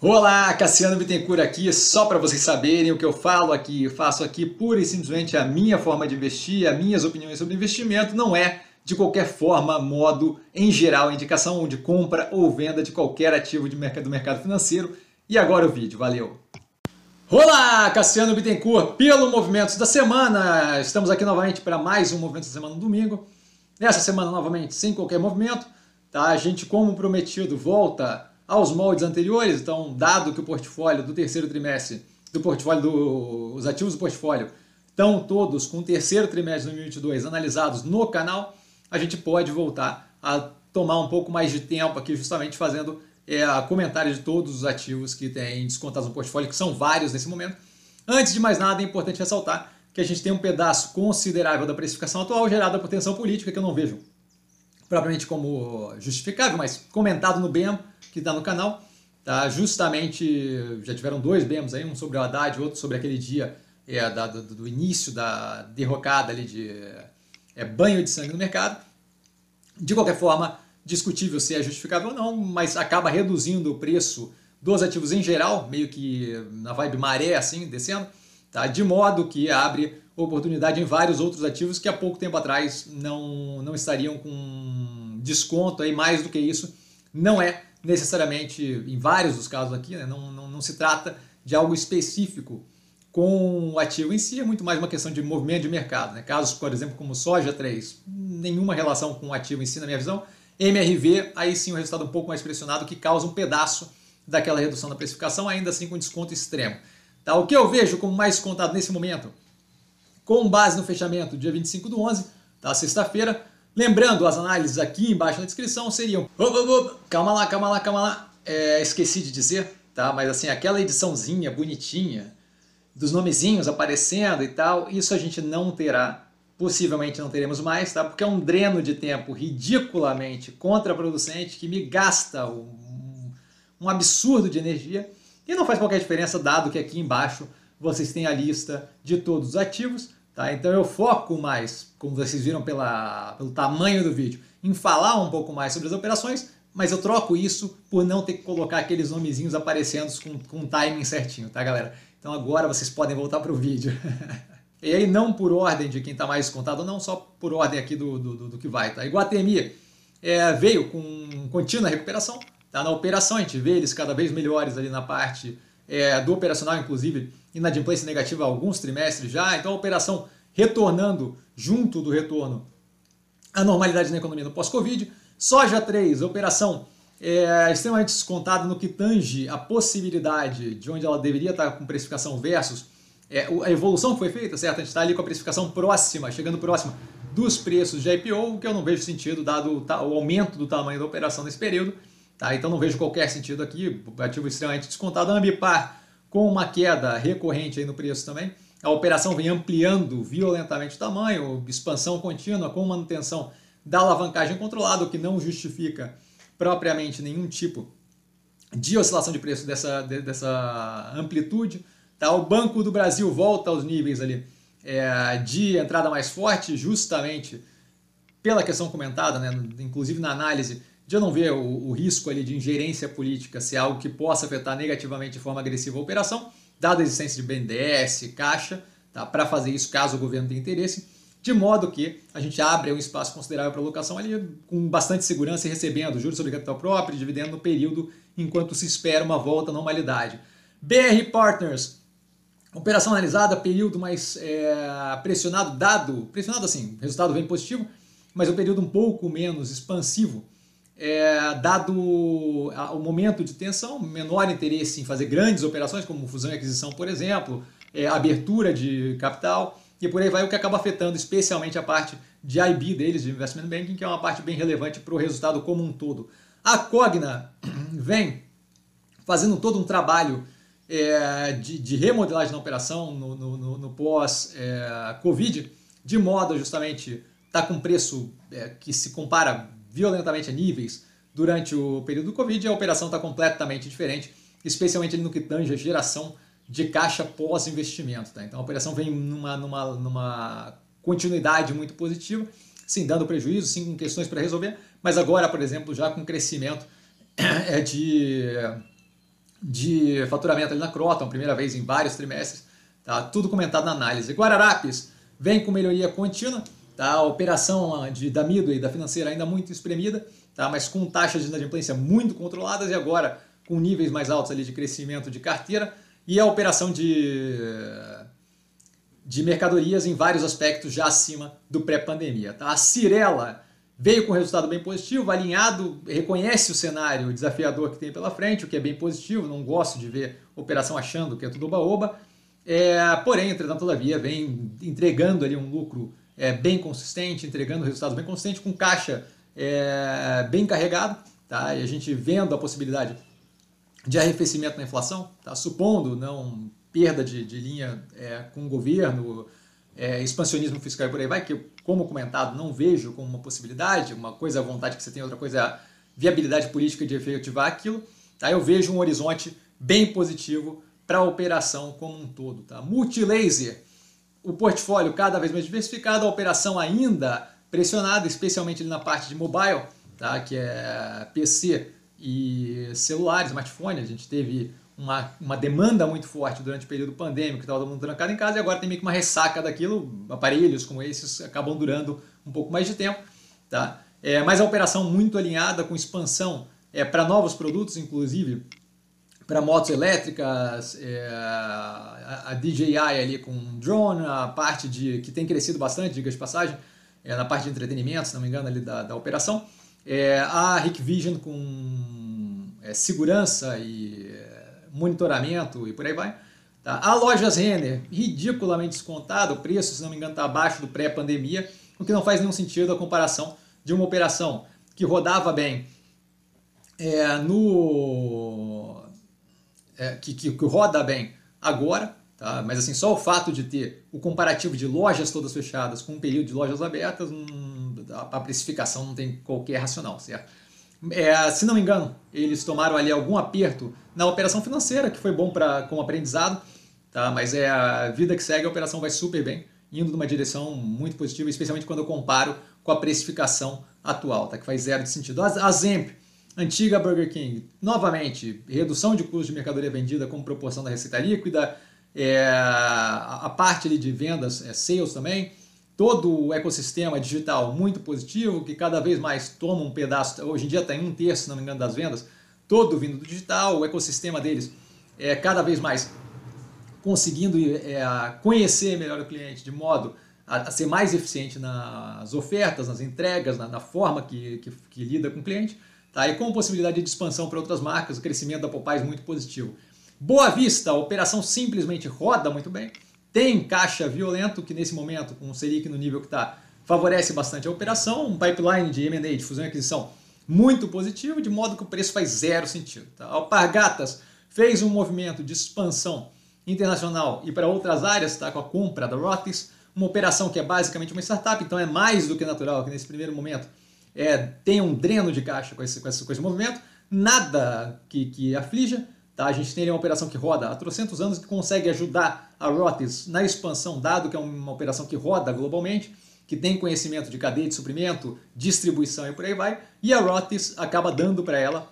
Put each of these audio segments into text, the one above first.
Olá, Cassiano Bittencourt aqui, só para vocês saberem o que eu falo aqui, eu faço aqui pura e simplesmente a minha forma de investir, as minhas opiniões sobre investimento, não é de qualquer forma, modo, em geral, indicação de compra ou venda de qualquer ativo de mercado, do mercado financeiro. E agora o vídeo, valeu! Olá, Cassiano Bittencourt, pelo Movimentos da Semana, estamos aqui novamente para mais um Movimento da Semana no domingo. Nessa semana, novamente, sem qualquer movimento, tá? A gente, como prometido, volta aos moldes anteriores, então, dado que o portfólio do terceiro trimestre, do portfólio do, os ativos do portfólio estão todos com o terceiro trimestre de 2022 analisados no canal, a gente pode voltar a tomar um pouco mais de tempo aqui justamente fazendo é, comentário de todos os ativos que têm descontados no portfólio, que são vários nesse momento. Antes de mais nada, é importante ressaltar que a gente tem um pedaço considerável da precificação atual gerada por tensão política, que eu não vejo propriamente como justificável, mas comentado no BEM, que está no canal. Tá? Justamente, já tiveram dois BEMs aí, um sobre o Haddad, outro sobre aquele dia é, da, do, do, início da derrocada ali de é, banho de sangue no mercado. De qualquer forma, discutível se é justificável ou não, mas acaba reduzindo o preço dos ativos em geral, meio que na vibe maré assim, descendo, tá? de modo que abre oportunidade em vários outros ativos que há pouco tempo atrás não, não estariam com desconto aí mais do que isso. Não é necessariamente, em vários dos casos aqui, né, não, não, não se trata de algo específico com o ativo em si, é muito mais uma questão de movimento de mercado. Né? Casos, por exemplo, como soja 3, nenhuma relação com o ativo em si, na minha visão. MRV, aí sim um resultado um pouco mais pressionado, que causa um pedaço daquela redução da precificação, ainda assim com desconto extremo. Tá? O que eu vejo como mais contado nesse momento, com base no fechamento, dia 25 do 11, tá? sexta-feira, Lembrando, as análises aqui embaixo na descrição seriam... Calma lá, calma lá, calma lá. É, esqueci de dizer, tá? Mas assim, aquela ediçãozinha bonitinha, dos nomezinhos aparecendo e tal, isso a gente não terá, possivelmente não teremos mais, tá? Porque é um dreno de tempo ridiculamente contraproducente que me gasta um, um absurdo de energia e não faz qualquer diferença, dado que aqui embaixo vocês têm a lista de todos os ativos, Tá? Então eu foco mais, como vocês viram pela, pelo tamanho do vídeo, em falar um pouco mais sobre as operações, mas eu troco isso por não ter que colocar aqueles nomezinhos aparecendo com, com timing certinho, tá galera? Então agora vocês podem voltar para o vídeo. e aí não por ordem de quem está mais descontado, não só por ordem aqui do, do, do, do que vai. Tá? Iguatemi é, veio com contínua recuperação, tá? na operação a gente vê eles cada vez melhores ali na parte é, do operacional, inclusive inadimplência negativa há alguns trimestres já, então a operação retornando junto do retorno à normalidade na economia no pós-Covid. Soja 3, operação é, extremamente descontada no que tange a possibilidade de onde ela deveria estar com precificação versus é, a evolução que foi feita, certo? A gente está ali com a precificação próxima, chegando próxima dos preços de IPO, o que eu não vejo sentido, dado o aumento do tamanho da operação nesse período. Tá? Então não vejo qualquer sentido aqui, ativo extremamente descontado. Ambipar com uma queda recorrente aí no preço também. A operação vem ampliando violentamente o tamanho, expansão contínua com manutenção da alavancagem controlada, o que não justifica propriamente nenhum tipo de oscilação de preço dessa, dessa amplitude. Tá? O Banco do Brasil volta aos níveis ali é, de entrada mais forte, justamente pela questão comentada, né? inclusive na análise eu não ver o, o, risco ali de ingerência política ser algo que possa afetar negativamente de forma agressiva a operação, dada a existência de BNDES, Caixa, tá, para fazer isso caso o governo tenha interesse, de modo que a gente abre um espaço considerável para alocação ali com bastante segurança e recebendo juros sobre capital próprio e dividendo no período enquanto se espera uma volta à normalidade. BR Partners, operação analisada, período mais é, pressionado, dado, pressionado assim, resultado bem positivo, mas o um período um pouco menos expansivo é, dado o momento de tensão, menor interesse em fazer grandes operações, como fusão e aquisição, por exemplo, é, abertura de capital, e por aí vai, o que acaba afetando especialmente a parte de IB deles, de Investment Banking, que é uma parte bem relevante para o resultado como um todo. A Cogna vem fazendo todo um trabalho é, de, de, remodelagem da operação no, no, no pós-Covid, é, de modo justamente estar tá com preço é, que se compara violentamente a níveis durante o período do Covid e a operação está completamente diferente, especialmente no que tange a geração de caixa pós-investimento. Tá? Então a operação vem numa, numa, numa continuidade muito positiva, sim, dando prejuízo, sim, com questões para resolver, mas agora, por exemplo, já com crescimento é de de faturamento ali na Croton, primeira vez em vários trimestres, tá? tudo comentado na análise. Guararapes vem com melhoria contínua, tá? a operação de, da Mido e da financeira ainda muito espremida, tá? mas com taxas de inadimplência muito controladas e agora com níveis mais altos ali de crescimento de carteira e a operação de, de mercadorias em vários aspectos já acima do pré-pandemia. Tá? A Cirela veio com resultado bem positivo, alinhado, reconhece o cenário desafiador que tem pela frente, o que é bem positivo, não gosto de ver operação achando que é tudo oba-oba, é, porém, entretanto, todavia, vem entregando ali um lucro é, bem consistente, entregando resultados bem consistentes, com caixa é, bem carregado, tá? e a gente vendo a possibilidade de arrefecimento na inflação, tá? supondo não perda de, de linha é, com o governo, é, expansionismo fiscal e por aí vai, que como comentado, não vejo como uma possibilidade, uma coisa é a vontade que você tem, outra coisa é a viabilidade política de efetivar aquilo, tá? eu vejo um horizonte bem positivo para a operação como um todo. Tá? Multilaser, o portfólio cada vez mais diversificado, a operação ainda pressionada, especialmente na parte de mobile, tá? que é PC e celulares, smartphone, a gente teve uma, uma demanda muito forte durante o período pandêmico, que estava todo mundo trancado em casa, e agora tem meio que uma ressaca daquilo, aparelhos como esses acabam durando um pouco mais de tempo. Tá? É, mas a operação muito alinhada com expansão é, para novos produtos, inclusive para motos elétricas, é, a, a, DJI ali com drone, a parte de que tem crescido bastante, diga de passagem, é, na parte de entretenimento, se não me engano, ali da, da operação. É, a Hikvision com é, segurança e monitoramento e por aí vai. Tá? A lojas Renner, ridiculamente descontado, o preço, se não me engano, está abaixo do pré-pandemia, o que não faz nenhum sentido a comparação de uma operação que rodava bem é, no. É, que, que, que roda bem agora, Tá? Mas assim, só o fato de ter o comparativo de lojas todas fechadas com um período de lojas abertas, hum, a precificação não tem qualquer racional, certo? É, se não me engano, eles tomaram ali algum aperto na operação financeira, que foi bom para como aprendizado, tá? mas é a vida que segue, a operação vai super bem, indo numa direção muito positiva, especialmente quando eu comparo com a precificação atual, tá? que faz zero de sentido. A Zemp, antiga Burger King, novamente, redução de custo de mercadoria vendida como proporção da receita líquida, é, a parte de vendas, é, sales também, todo o ecossistema digital muito positivo, que cada vez mais toma um pedaço, hoje em dia está em um terço, se não me engano, das vendas, todo vindo do digital, o ecossistema deles é cada vez mais conseguindo é, conhecer melhor o cliente de modo a, a, ser mais eficiente nas ofertas, nas entregas, na, na forma que, que, que, lida com o cliente, tá? e com possibilidade de expansão para outras marcas, o crescimento da Popeyes muito positivo. Boa Vista, a operação simplesmente roda muito bem, tem caixa violento, que nesse momento, com o Selic no nível que está, favorece bastante a operação, um pipeline de M&A, de fusão e aquisição, muito positivo, de modo que o preço faz zero sentido. Tá? Alpargatas fez um movimento de expansão internacional e para outras áreas, tá? com a compra da Rotis, uma operação que é basicamente uma startup, então é mais do que natural que nesse primeiro momento é, um dreno de caixa com esse, com esse, com esse movimento, nada que, que aflija, Tá? A gente tem uma operação que roda há trocentos anos que consegue ajudar a Rotis na expansão, dado que é uma operação que roda globalmente, que tem conhecimento de cadeia de suprimento, distribuição e por aí vai, e a Rotis acaba dando para ela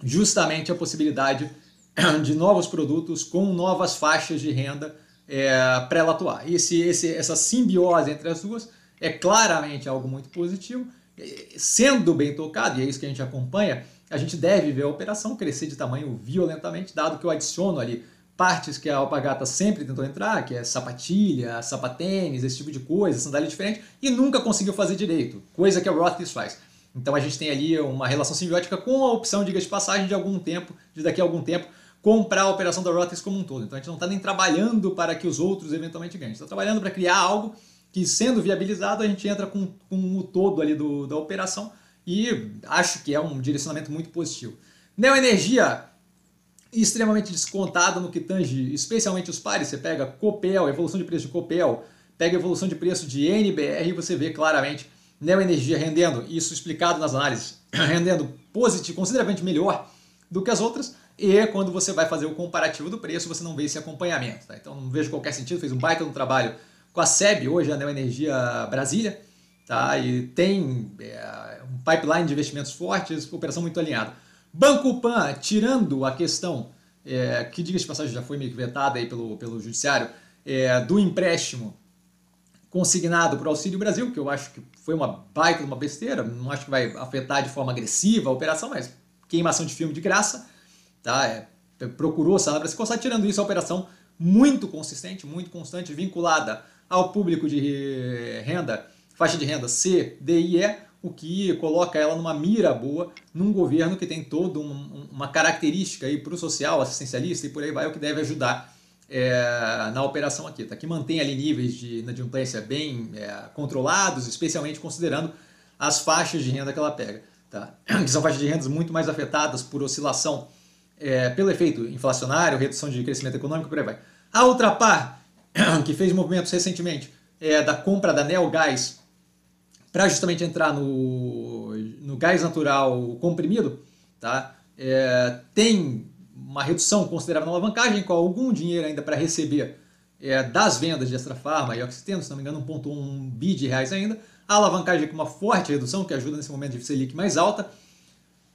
justamente a possibilidade de novos produtos com novas faixas de renda é, para ela atuar. Esse, esse, essa simbiose entre as duas é claramente algo muito positivo, sendo bem tocado, e é isso que a gente acompanha, a gente deve ver a operação crescer de tamanho violentamente, dado que eu adiciono ali partes que a Alpagata sempre tentou entrar, que é sapatilha, sapatênis, esse tipo de coisa, sandália diferente, e nunca conseguiu fazer direito, coisa que a Rothis faz. Então a gente tem ali uma relação simbiótica com a opção, diga de passagem, de algum tempo, de daqui a algum tempo, comprar a operação da Rothis como um todo. Então a gente não está nem trabalhando para que os outros eventualmente ganhem, está trabalhando para criar algo que, sendo viabilizado, a gente entra com, com o todo ali do, da operação e acho que é um direcionamento muito positivo. Neoenergia extremamente descontada no que tange especialmente os pares. Você pega Copel, evolução de preço de Copel, pega evolução de preço de NBR e você vê claramente Neoenergia rendendo, isso explicado nas análises, rendendo positivo, consideravelmente melhor do que as outras. E quando você vai fazer o comparativo do preço, você não vê esse acompanhamento. Tá? Então não vejo qualquer sentido. Fez um baita no trabalho com a SEB, hoje a Neoenergia Brasília, tá? e tem é, pipeline de investimentos fortes, operação muito alinhada. Banco Pan, tirando a questão é, que diga de passagem já foi meio que vetada aí pelo, pelo judiciário, é, do empréstimo consignado para o Auxílio Brasil, que eu acho que foi uma baita, uma besteira, não acho que vai afetar de forma agressiva a operação, mas queimação de filme de graça, tá? É, procurou salário para se tirando isso a operação muito consistente, muito constante, vinculada ao público de renda, faixa de renda C, D e E, o que coloca ela numa mira boa num governo que tem toda um, uma característica para o social, assistencialista e por aí vai, o que deve ajudar é, na operação aqui, tá? que mantém ali níveis de inadimplência bem é, controlados, especialmente considerando as faixas de renda que ela pega, tá? que são faixas de rendas muito mais afetadas por oscilação é, pelo efeito inflacionário, redução de crescimento econômico, por aí vai. A Ultrapar, que fez movimentos recentemente é, da compra da Neogás para justamente entrar no, no gás natural comprimido, tá? É, tem uma redução considerável na alavancagem, com algum dinheiro ainda para receber é, das vendas de Extra Farma e Oxiteno, se não me engano, 1,1 bi de reais ainda. A alavancagem com uma forte redução, que ajuda nesse momento de Selic mais alta.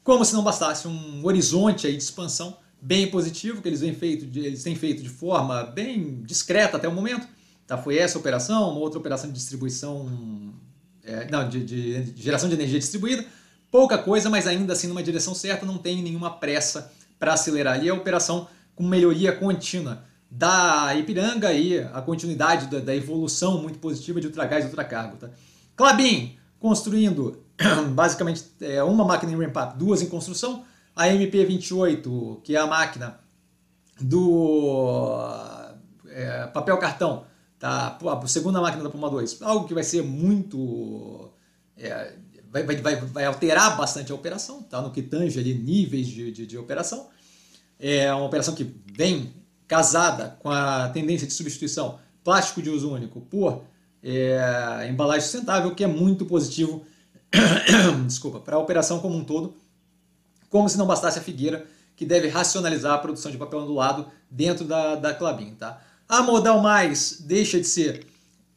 Como se não bastasse um horizonte aí de expansão bem positivo, que eles, vêm feito de, eles têm feito de forma bem discreta até o momento. Tá? Foi essa operação, uma outra operação de distribuição é, não, de, de, de, geração de energia distribuída, pouca coisa, mas ainda assim numa direção certa, não tem nenhuma pressa para acelerar ali a operação com melhoria contínua da Ipiranga e a continuidade da, da evolução muito positiva de ultragás e ultracargo. Tá? Clabin construindo basicamente é, uma máquina em ramp-up, duas em construção, a MP28, que é a máquina do é, papel cartão, tá? a segunda máquina da Puma 2, algo que vai ser muito. É, vai, vai, vai, alterar bastante a operação, tá? no que tange ali níveis de, de, de operação. É uma operação que vem casada com a tendência de substituição plástico de uso único por é, embalagem sustentável, que é muito positivo desculpa, para a operação como um todo, como se não bastasse a Figueira, que deve racionalizar a produção de papel ondulado dentro da, da Clabin. Tá? A Modal Mais deixa de ser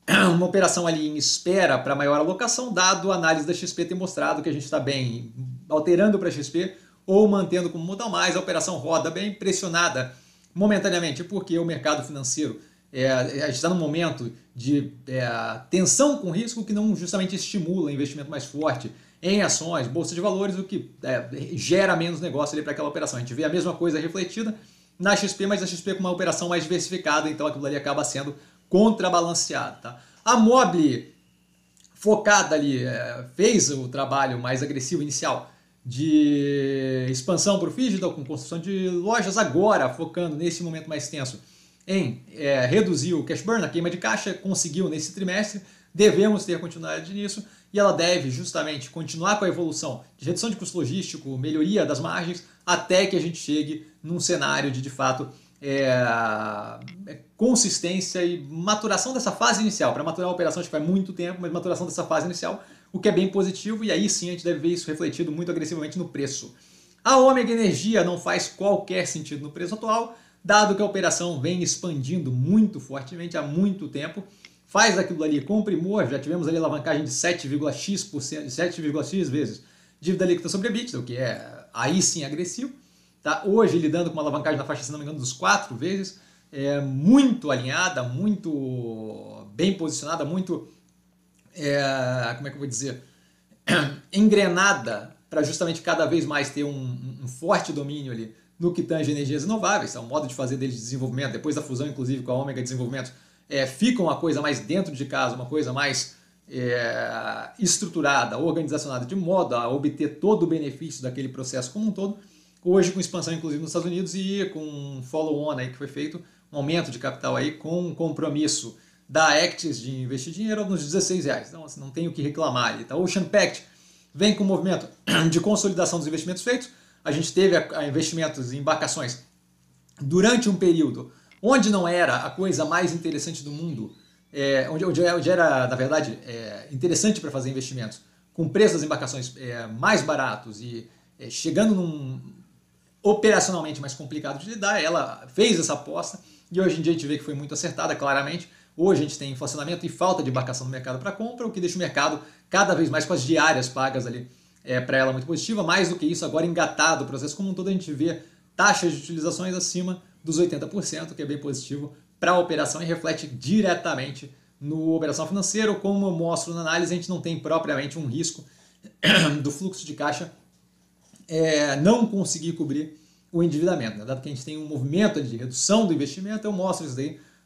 uma operação ali em espera para maior alocação, dado a análise da XP ter mostrado que a gente está bem alterando para XP ou mantendo como Modal Mais, a operação roda bem pressionada momentaneamente, porque o mercado financeiro é, está num momento de é, tensão com risco que não justamente estimula investimento mais forte em ações, bolsa de valores, o que é, gera menos negócio para aquela operação. A gente vê a mesma coisa refletida na XP, mas a XP com uma operação mais diversificada, então aquilo ali acaba sendo contrabalanceado. Tá? A Mobile, focada ali, é, fez o trabalho mais agressivo inicial de expansão para o Digital, com construção de lojas, agora focando nesse momento mais tenso em é, reduzir o cash burn, a queima de caixa, conseguiu nesse trimestre, devemos ter continuidade nisso e ela deve justamente continuar com a evolução de redução de custo logístico, melhoria das margens, até que a gente chegue num cenário de, de fato, é, é consistência e maturação dessa fase inicial. Para maturar a operação, acho que vai muito tempo, mas maturação dessa fase inicial, o que é bem positivo, e aí sim a gente deve ver isso refletido muito agressivamente no preço. A Ômega Energia não faz qualquer sentido no preço atual, dado que a operação vem expandindo muito fortemente há muito tempo, faz aquilo ali com primor, já tivemos ali alavancagem de 7,x%, 7,x vezes dívida líquida sobre EBITDA, o que é aí sim agressivo. Tá? Hoje lidando com uma alavancagem na faixa, se não me engano, dos 4 vezes, é muito alinhada, muito bem posicionada, muito, é, como é que eu vou dizer, engrenada para justamente cada vez mais ter um, um forte domínio ali no que tange energias renováveis, é um modo de fazer deles de desenvolvimento, depois da fusão, inclusive, com a Ômega Desenvolvimento, é, fica uma coisa mais dentro de casa, uma coisa mais é, estruturada, organizacionada, de modo a obter todo o benefício daquele processo como um todo. Hoje, com expansão, inclusive, nos Estados Unidos e com um follow-on aí que foi feito, um aumento de capital aí com um compromisso da Actis de investir dinheiro nos 16 reais. Então, assim, não tem o que reclamar ali. Tá? Ocean Pact vem com um movimento de consolidação dos investimentos feitos, a gente teve a, a investimentos em embarcações durante um período onde não era a coisa mais interessante do mundo, é, onde, onde, onde, era, na verdade, é, interessante para fazer investimentos, com preços das embarcações é, mais baratos e é, chegando num operacionalmente mais complicado de lidar, ela fez essa aposta e hoje em dia a gente vê que foi muito acertada, claramente. Hoje a gente tem inflacionamento e falta de embarcação no mercado para compra, o que deixa o mercado cada vez mais com as diárias pagas ali é, para ela muito positiva. Mais do que isso, agora engatado o processo como um todo, a gente vê taxas de utilizações acima dos 80%, que é bem positivo para a operação e reflete diretamente no operação financeira. Como eu mostro na análise, a gente não tem propriamente um risco do fluxo de caixa é, não conseguir cobrir o endividamento. Né? Dado que a gente tem um movimento de redução do investimento, eu mostro isso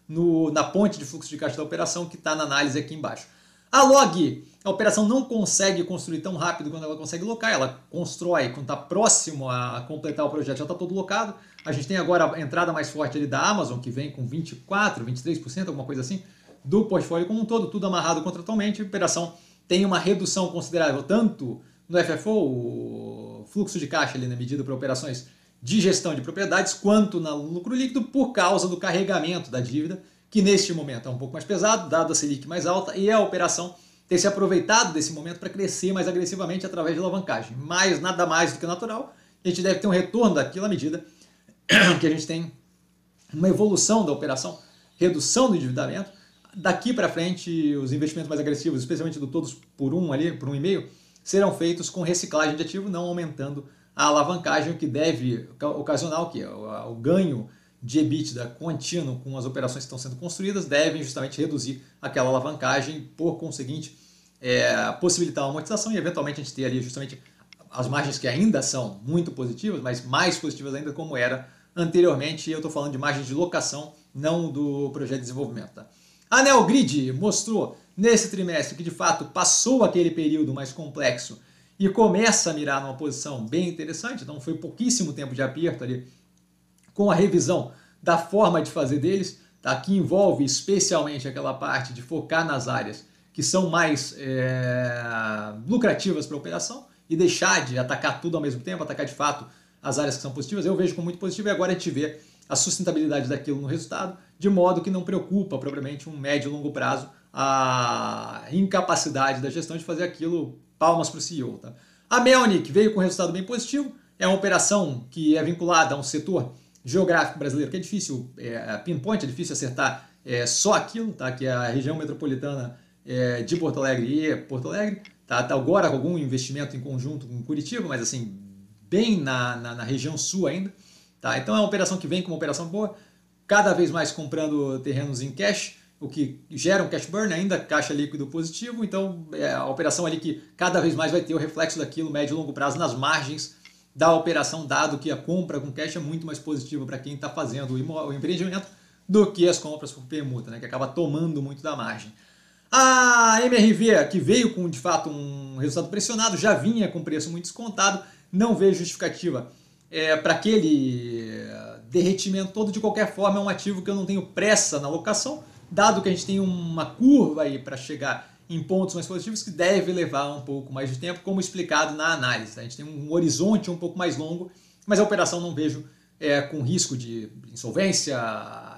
no, na ponte de fluxo de caixa da operação que está na análise aqui embaixo. A log, a operação não consegue construir tão rápido quando ela consegue locar, ela constrói quando está próximo a completar o projeto, já está todo locado. A gente tem agora a entrada mais forte ali da Amazon, que vem com 24%, 23%, alguma coisa assim, do portfólio como um todo, tudo amarrado contratualmente. A operação tem uma redução considerável, tanto no FFO, o fluxo de caixa ali na medida para operações de gestão de propriedades, quanto no lucro líquido, por causa do carregamento da dívida que neste momento é um pouco mais pesado, dado a Selic mais alta, e a operação ter se aproveitado desse momento para crescer mais agressivamente através de alavancagem. Mas nada mais do que natural, a gente deve ter um retorno daquilo à medida que a gente tem uma evolução da operação, redução do endividamento. Daqui para frente, os investimentos mais agressivos, especialmente do todos por um ali, por um e meio, serão feitos com reciclagem de ativo, não aumentando a alavancagem, o que deve ocasionar o que? O, o ganho de EBITDA contínuo com as operações que estão sendo construídas devem justamente reduzir aquela alavancagem, por conseguinte, é, possibilitar uma amortização e eventualmente a gente ter ali justamente as margens que ainda são muito positivas, mas mais positivas ainda como era anteriormente. Eu estou falando de margens de locação, não do projeto de desenvolvimento. Tá? A Neogrid mostrou nesse trimestre que de fato passou aquele período mais complexo e começa a mirar numa posição bem interessante, então foi pouquíssimo tempo de aperto ali com a revisão da forma de fazer deles, tá? que envolve especialmente aquela parte de focar nas áreas que são mais é, lucrativas para a operação e deixar de atacar tudo ao mesmo tempo, atacar de fato as áreas que são positivas, eu vejo como muito positivo e agora a gente vê a sustentabilidade daquilo no resultado, de modo que não preocupa propriamente um médio e longo prazo a incapacidade da gestão de fazer aquilo palmas para o CEO. Tá? A Melnick veio com resultado bem positivo, é uma operação que é vinculada a um setor geográfico brasileiro, que é difícil, é, pinpoint, é difícil acertar é, só aquilo, tá? que é a região metropolitana é, de Porto Alegre e Porto Alegre. Tá? tá agora com algum investimento em conjunto com Curitiba, mas assim, bem na, na, na, região sul ainda. Tá? Então é uma operação que vem como uma operação boa, cada vez mais comprando terrenos em cash, o que gera um cash burn, ainda caixa líquido positivo, então é a operação ali que cada vez mais vai ter o reflexo daquilo médio e longo prazo nas margens da operação, dado que a compra com cash é muito mais positiva para quem está fazendo o empreendimento do que as compras por permuta, né, que acaba tomando muito da margem. A MRV, que veio com de fato um resultado pressionado, já vinha com preço muito descontado, não vejo justificativa é, para aquele derretimento todo. De qualquer forma, é um ativo que eu não tenho pressa na locação, dado que a gente tem uma curva aí para chegar em pontos mais positivos que deve levar um pouco mais de tempo, como explicado na análise. Tá? A gente tem um horizonte um pouco mais longo, mas a operação não vejo é, com risco de insolvência,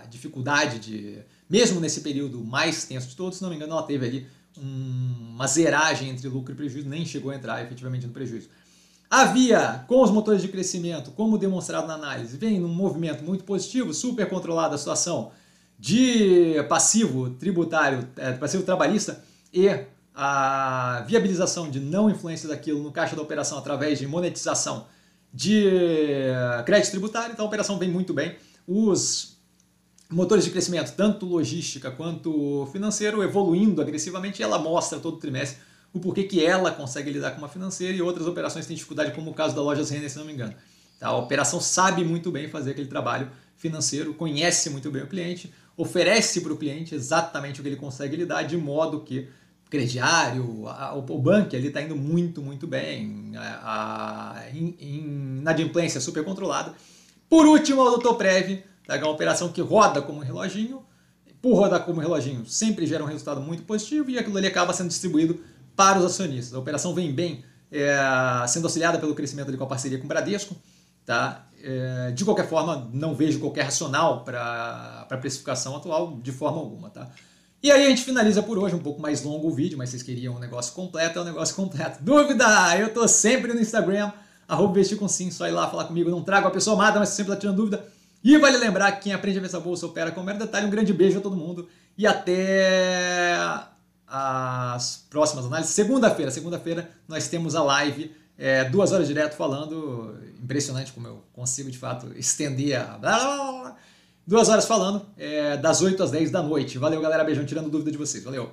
dificuldade de. Mesmo nesse período mais tenso de todos, se não me engano, ela teve ali um, uma zeragem entre lucro e prejuízo, nem chegou a entrar efetivamente no prejuízo. Havia, com os motores de crescimento, como demonstrado na análise, vem num movimento muito positivo, super controlada a situação de passivo tributário, é, passivo trabalhista, e a viabilização de não influência daquilo no caixa da operação através de monetização de crédito tributário, então a operação vem muito bem. Os motores de crescimento, tanto logística quanto financeiro, evoluindo agressivamente, ela mostra todo trimestre o porquê que ela consegue lidar com uma financeira e outras operações têm dificuldade, como o caso da Lojas Renner, se não me engano. Tá? A operação sabe muito bem fazer aquele trabalho financeiro, conhece muito bem o cliente, oferece para o cliente exatamente o que ele consegue lidar, de modo que crediário, a, o, banco ali está indo muito, muito bem, a, a in, inadimplência super controlada. Por último, o Doutor Prev, tá, é uma operação que roda como um reloginho, por rodar como um reloginho sempre gera um resultado muito positivo e aquilo ali acaba sendo distribuído para os acionistas. A operação vem bem, é, sendo auxiliada pelo crescimento ali com a parceria com o Bradesco. Tá? É, de qualquer forma, não vejo qualquer racional para a precificação atual de forma alguma. Tá? E aí a gente finaliza por hoje, um pouco mais longo o vídeo, mas vocês queriam um negócio completo, é um negócio completo. Dúvida? Eu tô sempre no Instagram, arroba com sim, só ir lá falar comigo, não trago a pessoa amada, mas sempre tá tirando dúvida. E vale lembrar que quem aprende a ver essa bolsa opera com mero detalhe. Um grande beijo a todo mundo e até as próximas análises. Segunda-feira, segunda-feira nós temos a live É, duas horas direto falando, impressionante como eu consigo de fato estender a. Duas horas falando, é, das 8 às 10 da noite. Valeu, galera. Beijão, tirando dúvida de vocês. Valeu.